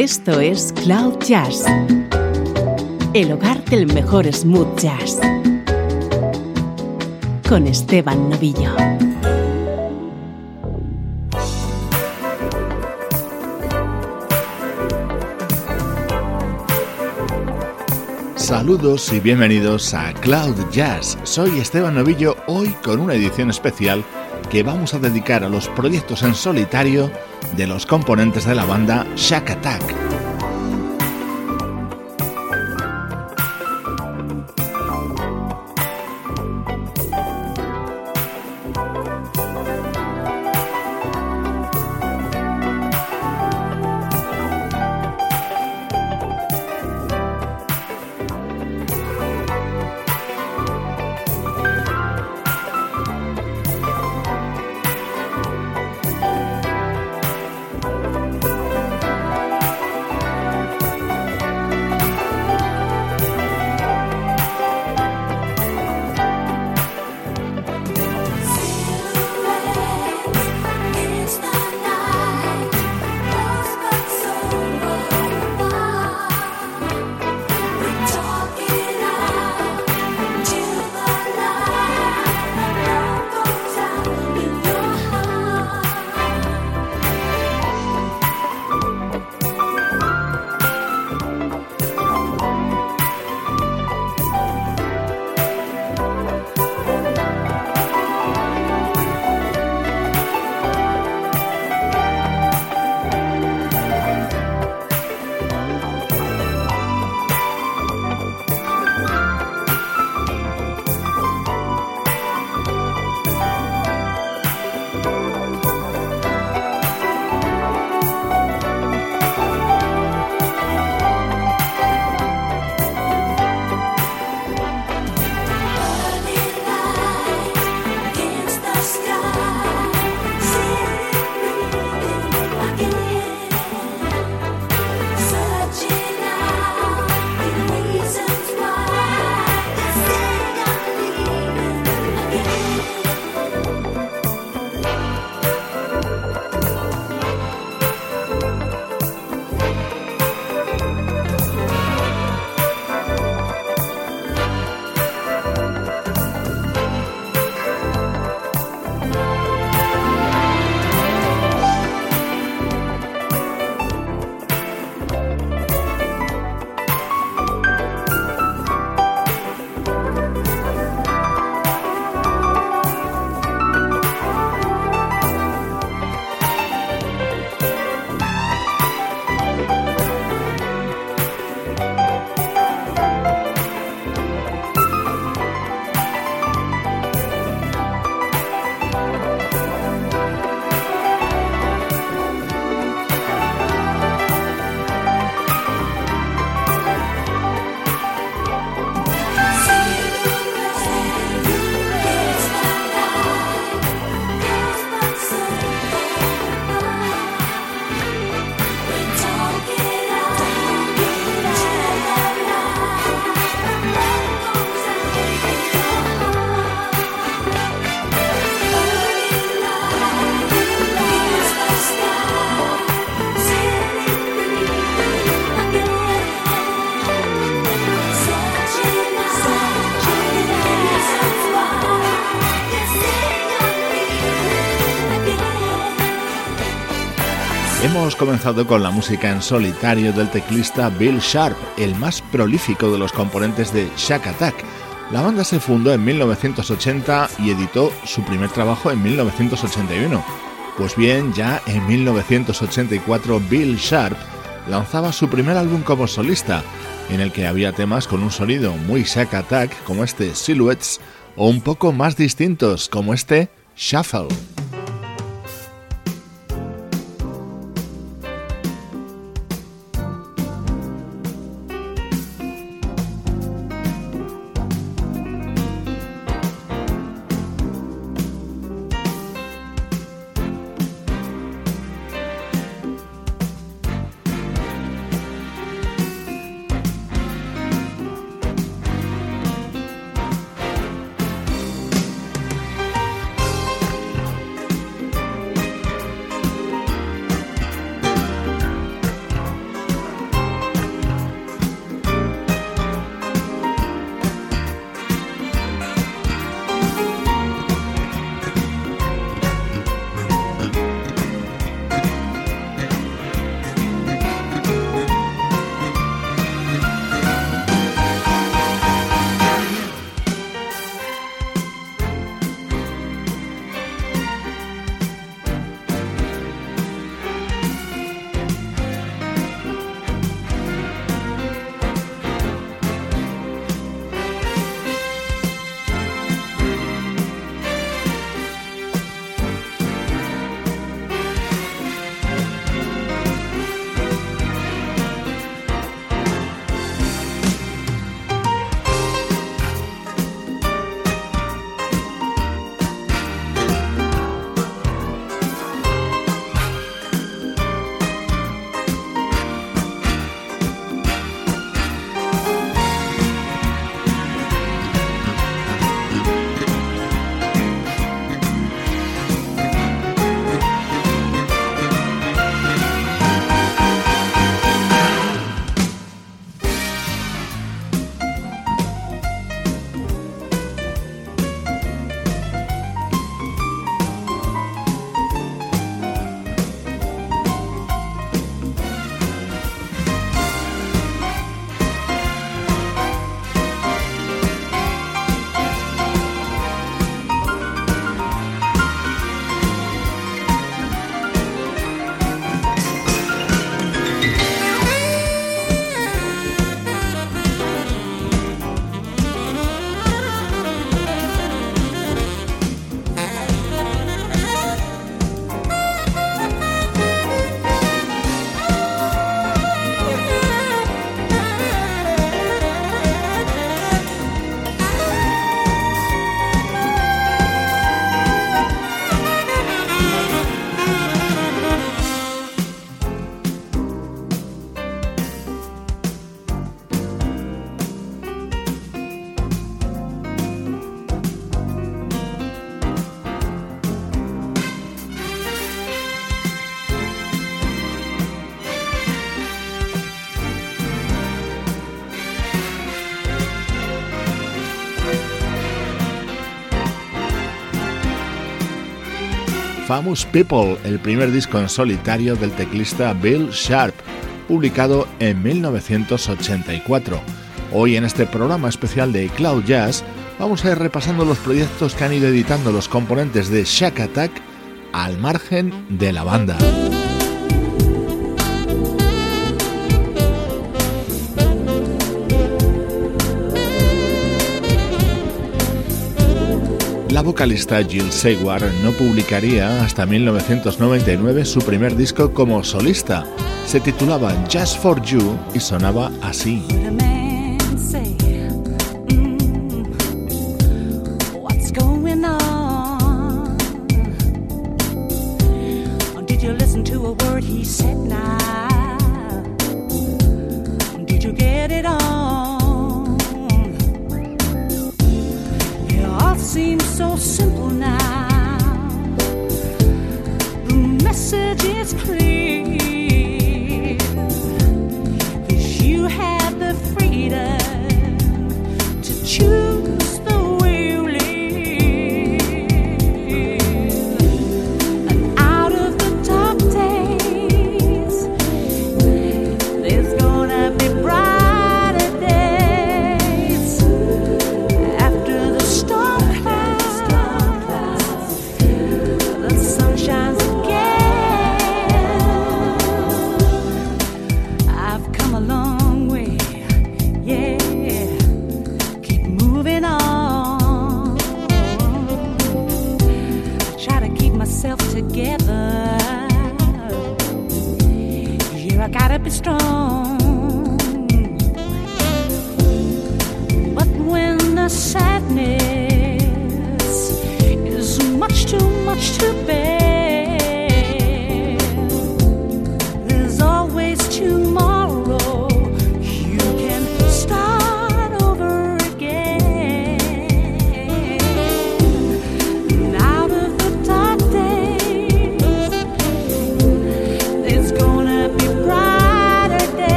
Esto es Cloud Jazz, el hogar del mejor smooth jazz, con Esteban Novillo. Saludos y bienvenidos a Cloud Jazz. Soy Esteban Novillo hoy con una edición especial que vamos a dedicar a los proyectos en solitario de los componentes de la banda Shack Attack. Comenzado con la música en solitario del teclista Bill Sharp, el más prolífico de los componentes de Shack Attack. La banda se fundó en 1980 y editó su primer trabajo en 1981. Pues bien, ya en 1984 Bill Sharp lanzaba su primer álbum como solista, en el que había temas con un sonido muy Shack Attack como este Silhouettes o un poco más distintos como este Shuffle. Famous People, el primer disco en solitario del teclista Bill Sharp, publicado en 1984. Hoy en este programa especial de Cloud Jazz vamos a ir repasando los proyectos que han ido editando los componentes de Shack Attack al margen de la banda. La vocalista Jill Seward no publicaría hasta 1999 su primer disco como solista. Se titulaba Just for You y sonaba así.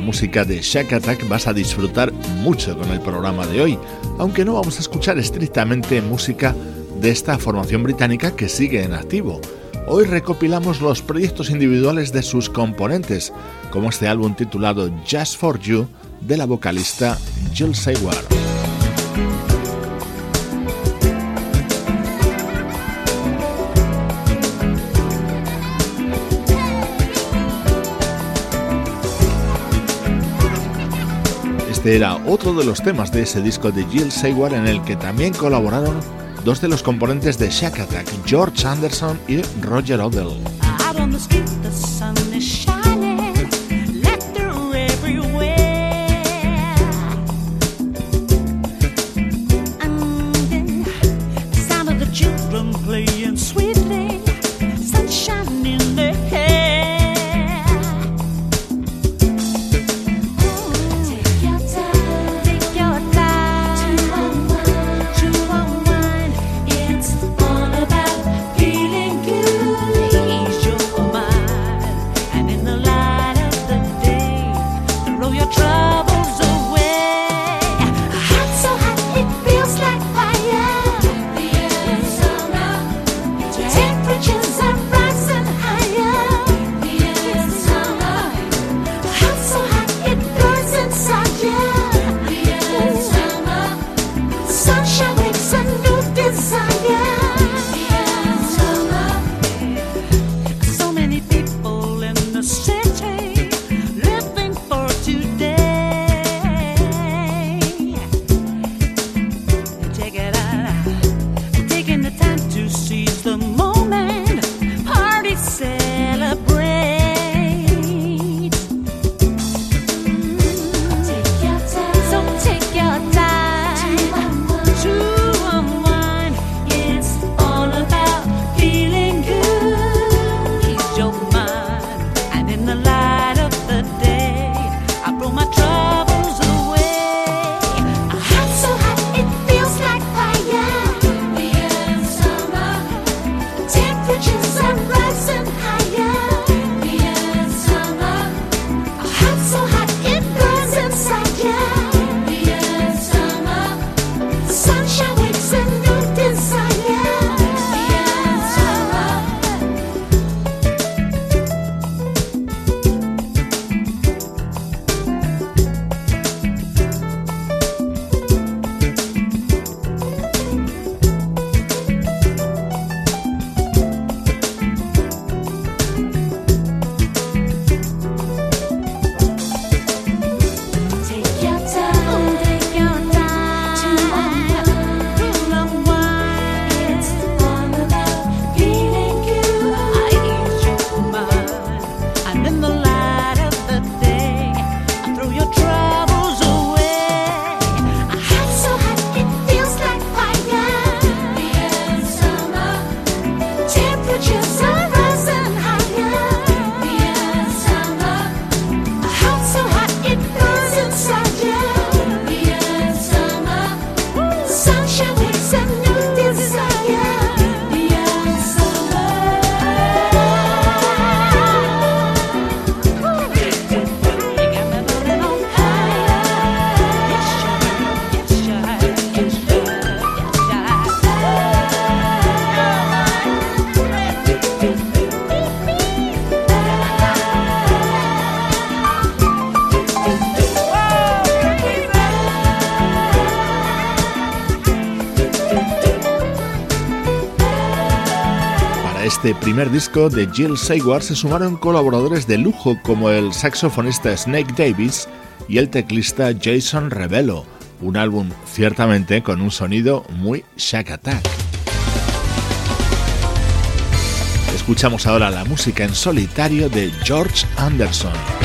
Música de Shack Attack vas a disfrutar mucho con el programa de hoy, aunque no vamos a escuchar estrictamente música de esta formación británica que sigue en activo. Hoy recopilamos los proyectos individuales de sus componentes, como este álbum titulado Just for You de la vocalista Jill Seward. Este era otro de los temas de ese disco de Jill Seward en el que también colaboraron dos de los componentes de Shack Attack, George Anderson y Roger Odell. Primer disco de Jill Sayward se sumaron colaboradores de lujo como el saxofonista Snake Davis y el teclista Jason Rebello, un álbum ciertamente con un sonido muy Shack Attack. Escuchamos ahora la música en solitario de George Anderson.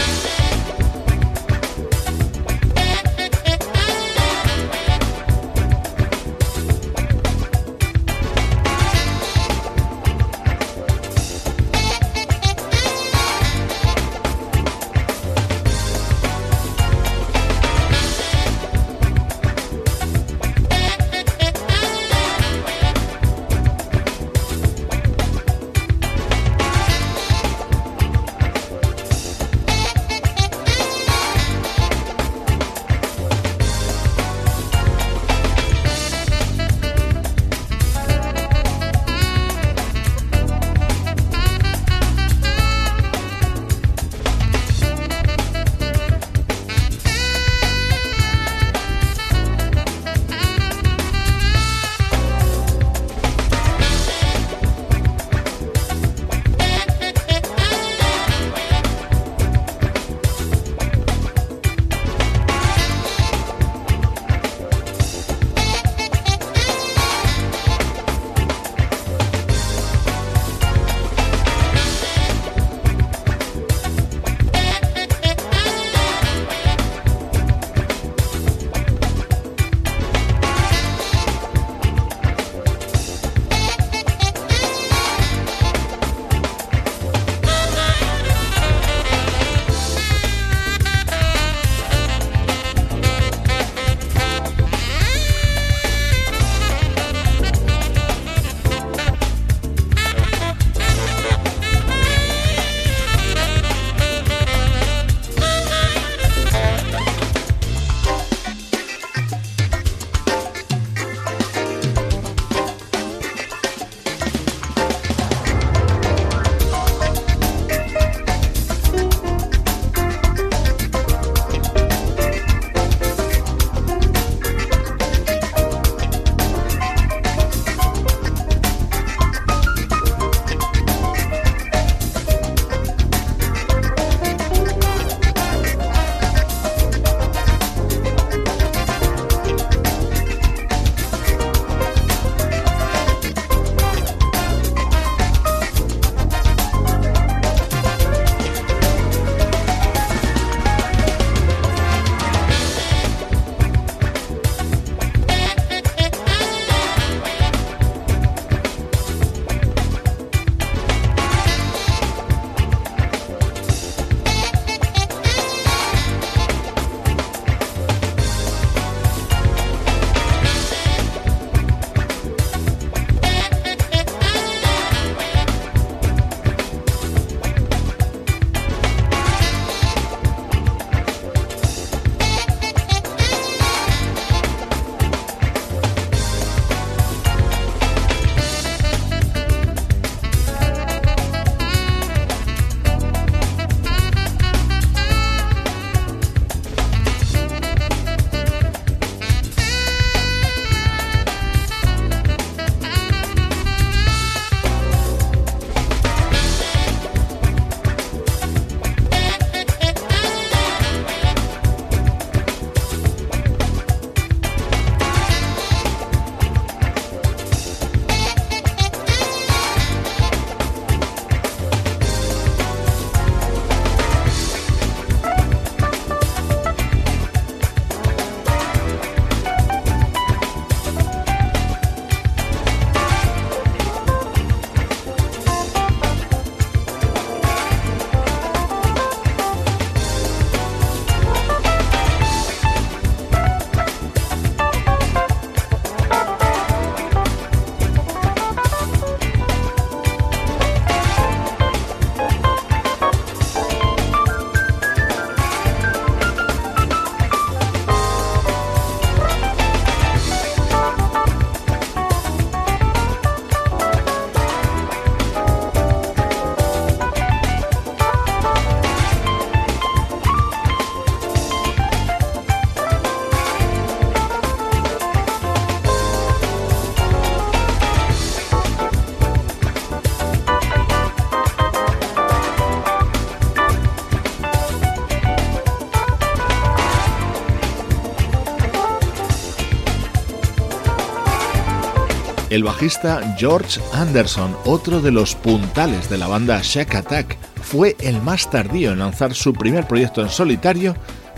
El bajista George Anderson, otro de los puntales de la banda Shack Attack, fue el más tardío en lanzar su primer proyecto en solitario,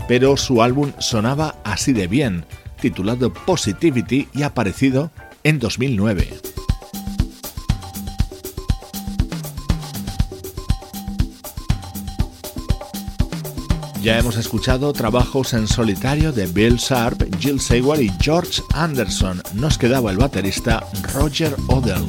pero su álbum sonaba así de bien, titulado Positivity y aparecido en 2009. Ya hemos escuchado trabajos en solitario de Bill Sharp, Jill Sewell y George Anderson. Nos quedaba el baterista Roger Odell.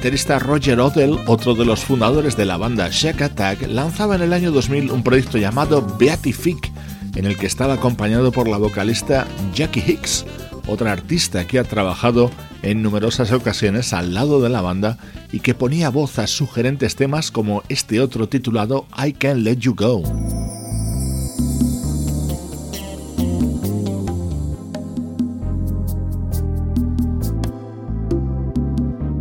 Baterista Roger Odell, otro de los fundadores de la banda Shack Attack, lanzaba en el año 2000 un proyecto llamado Beatific, en el que estaba acompañado por la vocalista Jackie Hicks, otra artista que ha trabajado en numerosas ocasiones al lado de la banda y que ponía voz a sugerentes temas como este otro titulado I Can't Let You Go.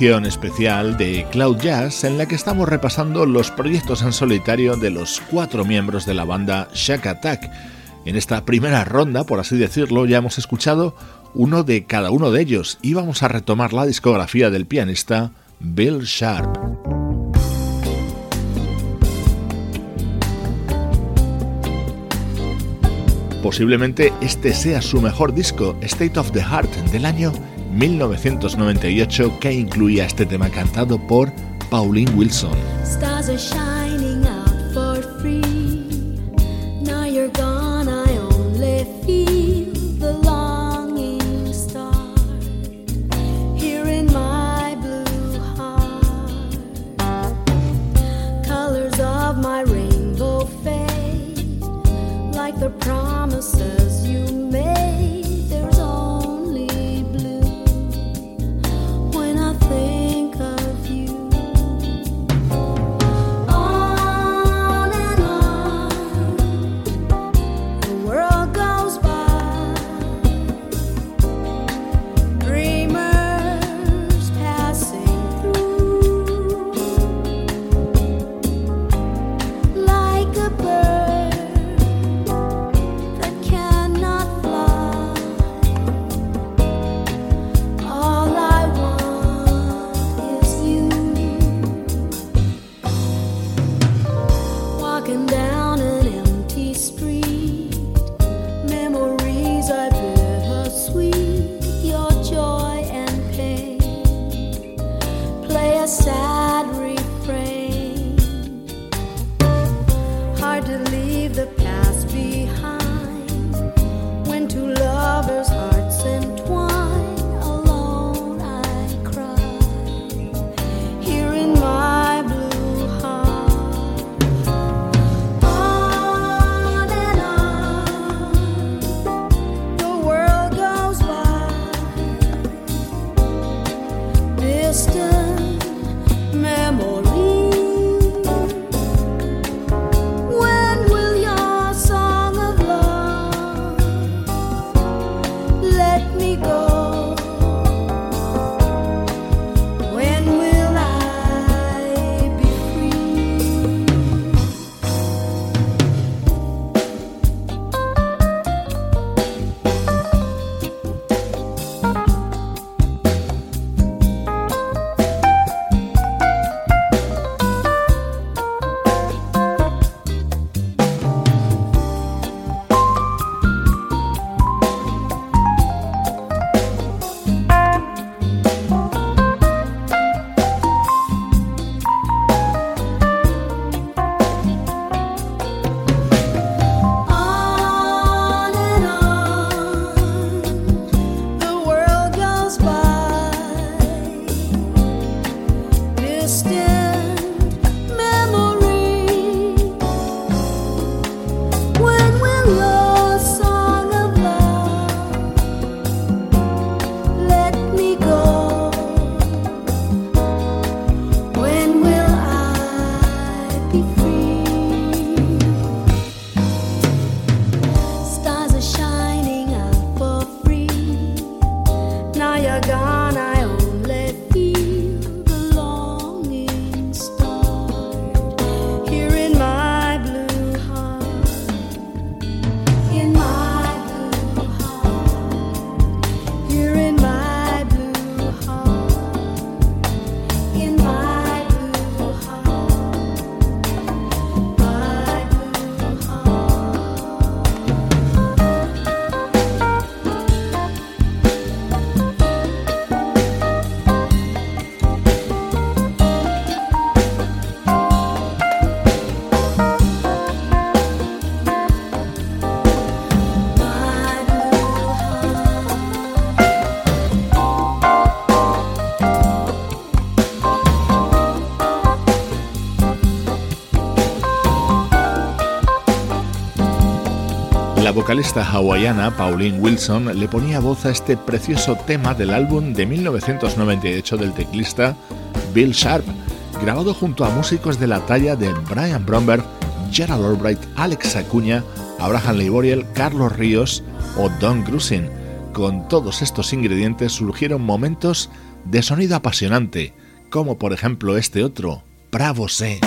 Especial de Cloud Jazz en la que estamos repasando los proyectos en solitario de los cuatro miembros de la banda Shack Attack. En esta primera ronda, por así decirlo, ya hemos escuchado uno de cada uno de ellos y vamos a retomar la discografía del pianista Bill Sharp. Posiblemente este sea su mejor disco, State of the Heart, del año 1998 que incluía este tema cantado por Pauline Wilson. La vocalista hawaiana Pauline Wilson le ponía voz a este precioso tema del álbum de 1998 del teclista Bill Sharp, grabado junto a músicos de la talla de Brian Bromberg, Gerald Albright, Alex Acuña, Abraham Leiboriel, Carlos Ríos o Don Grusin. Con todos estos ingredientes surgieron momentos de sonido apasionante, como por ejemplo este otro, Bravo Se.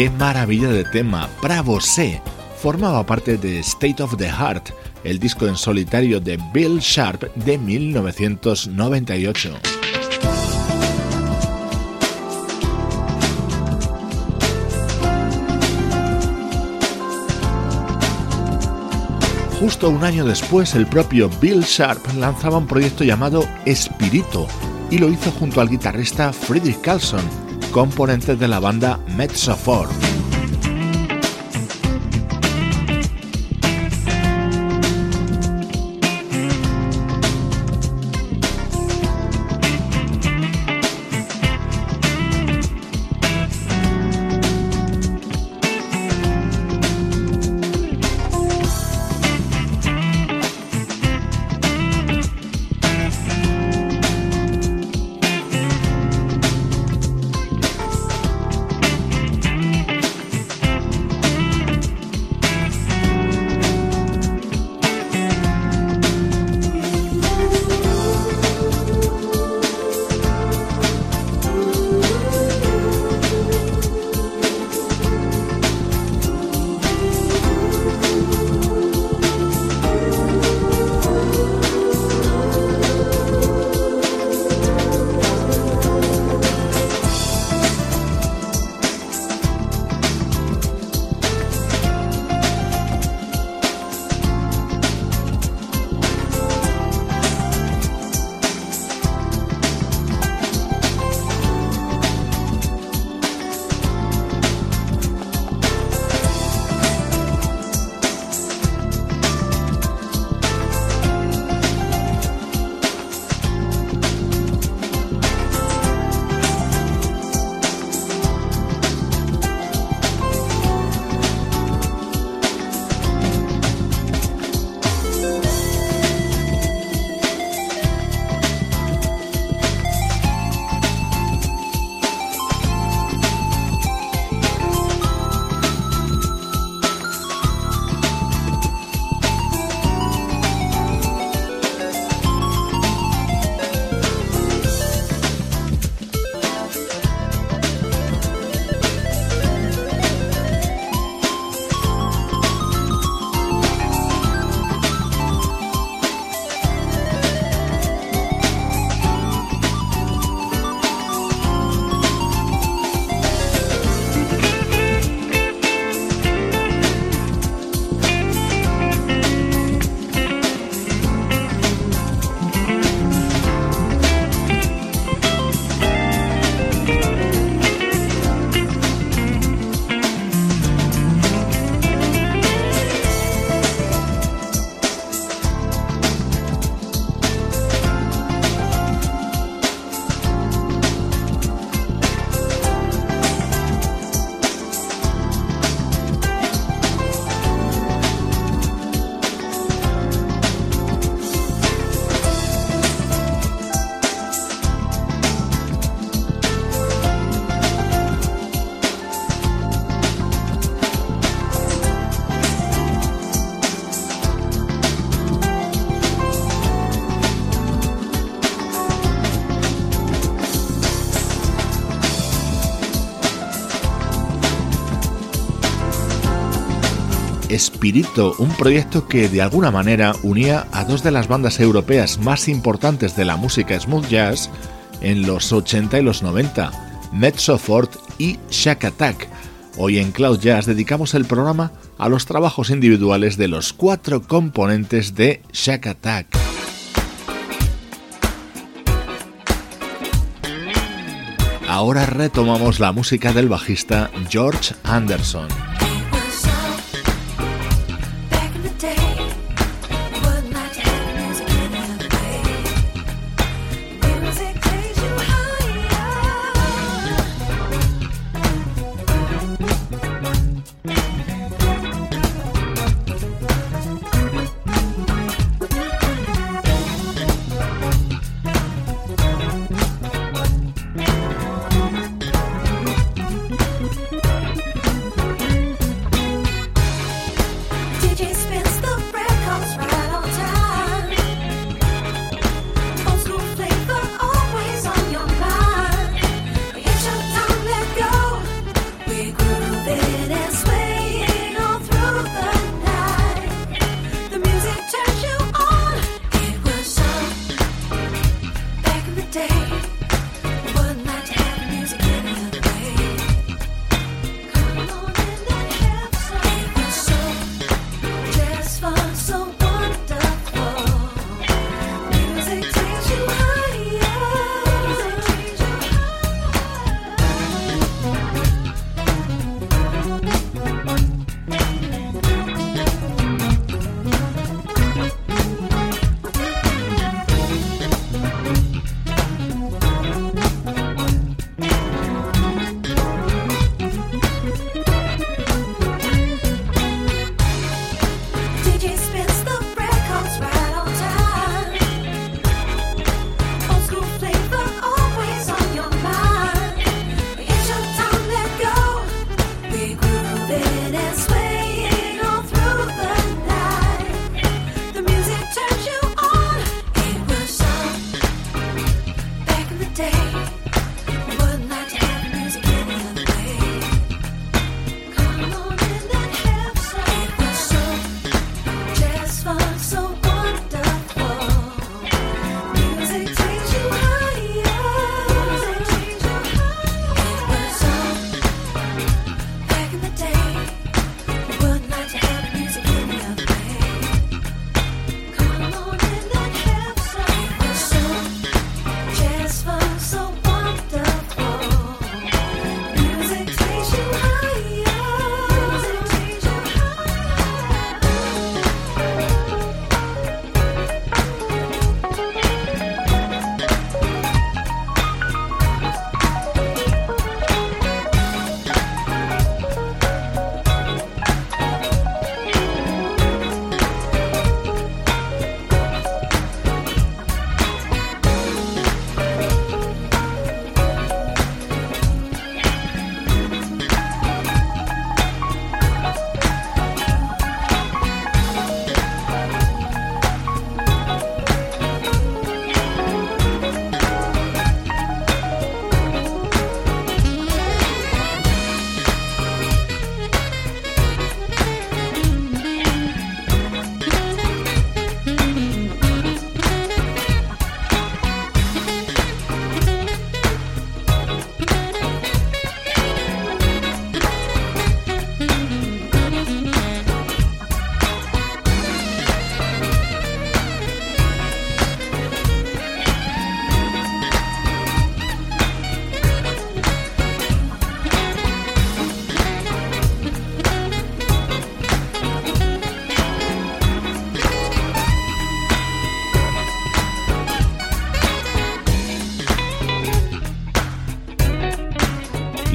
Qué maravilla de tema, Bravo C. Formaba parte de State of the Heart, el disco en solitario de Bill Sharp de 1998. Justo un año después, el propio Bill Sharp lanzaba un proyecto llamado Espirito y lo hizo junto al guitarrista Friedrich Carlson componentes de la banda Metzofor. Espirito, un proyecto que de alguna manera unía a dos de las bandas europeas más importantes de la música smooth jazz en los 80 y los 90, Mezzo Fort y Shack Attack. Hoy en Cloud Jazz dedicamos el programa a los trabajos individuales de los cuatro componentes de Shack Attack. Ahora retomamos la música del bajista George Anderson.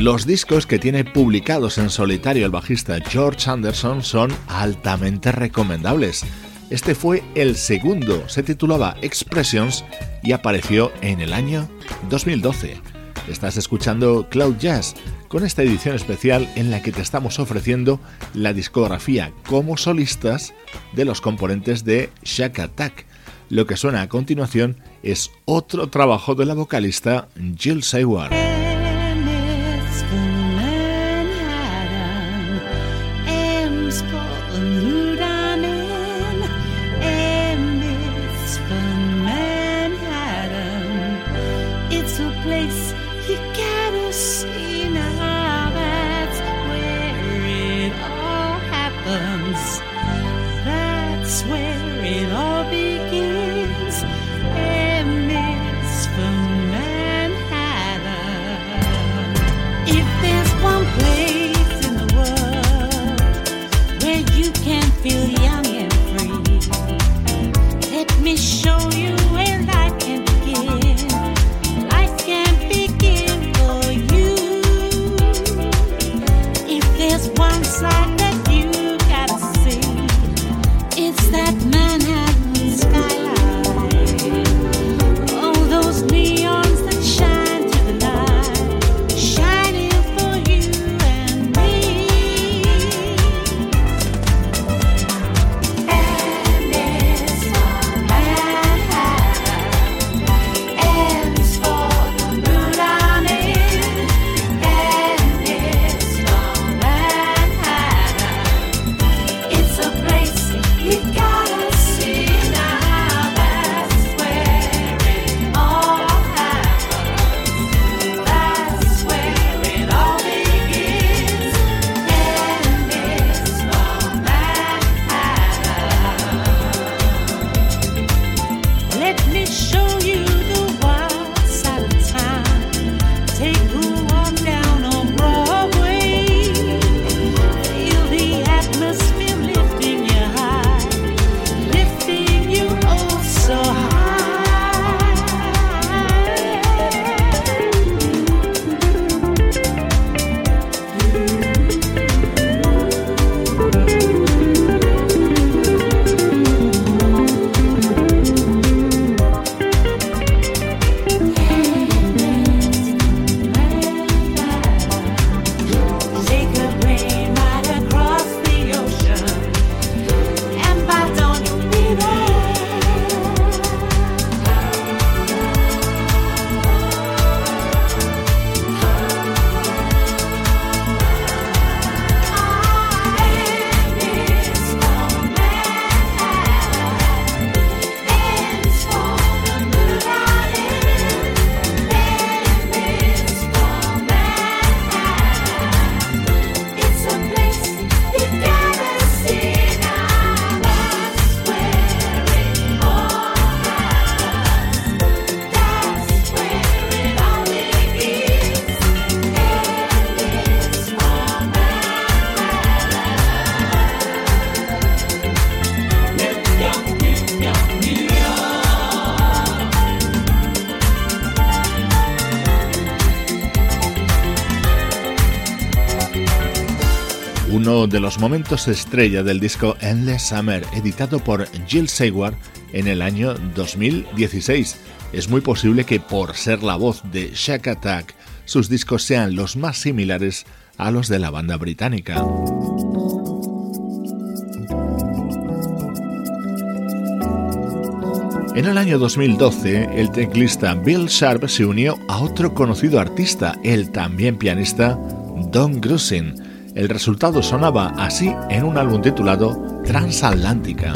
Los discos que tiene publicados en solitario el bajista George Anderson son altamente recomendables. Este fue el segundo, se titulaba Expressions y apareció en el año 2012. Estás escuchando Cloud Jazz con esta edición especial en la que te estamos ofreciendo la discografía como solistas de los componentes de Shack Attack. Lo que suena a continuación es otro trabajo de la vocalista Jill Sayward. De los momentos estrella del disco Endless Summer, editado por Jill Seward en el año 2016. Es muy posible que por ser la voz de Shack Attack, sus discos sean los más similares a los de la banda británica. En el año 2012, el teclista Bill Sharp se unió a otro conocido artista, el también pianista Don Grusin el resultado sonaba así en un álbum titulado Transatlántica.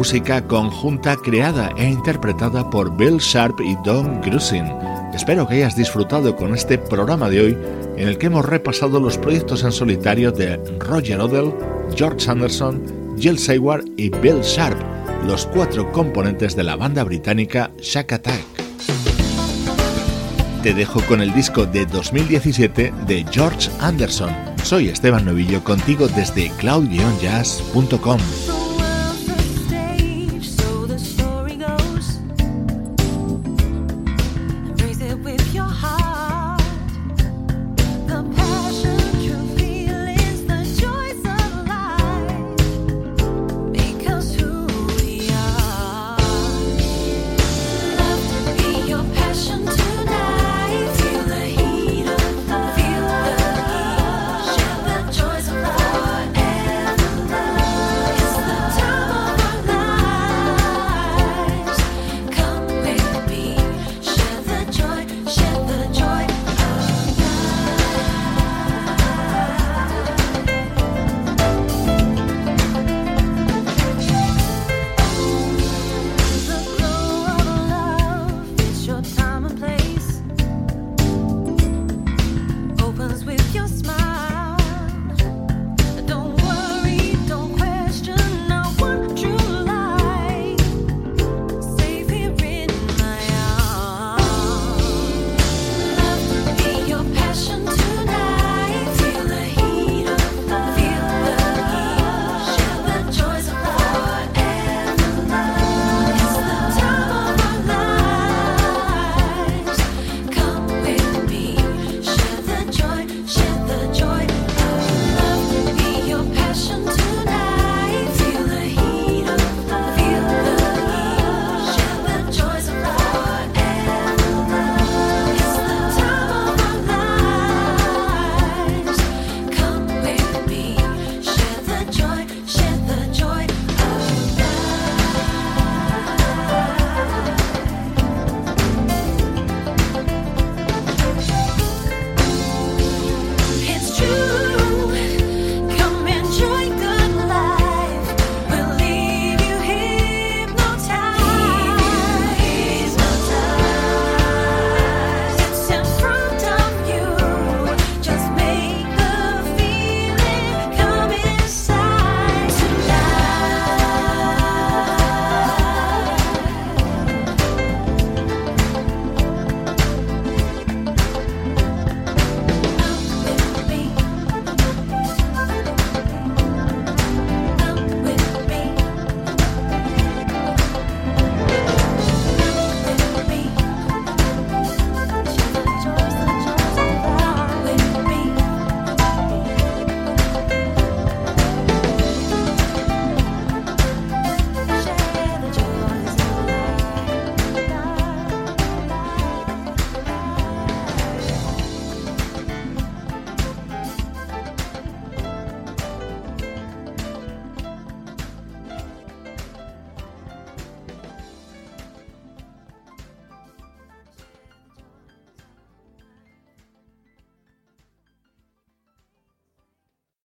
Música conjunta creada e interpretada por Bill Sharp y Don Grusin. Espero que hayas disfrutado con este programa de hoy en el que hemos repasado los proyectos en solitario de Roger Odell, George Anderson, Jill Sayward y Bill Sharp, los cuatro componentes de la banda británica Shack Attack. Te dejo con el disco de 2017 de George Anderson. Soy Esteban Novillo contigo desde cloud-jazz.com.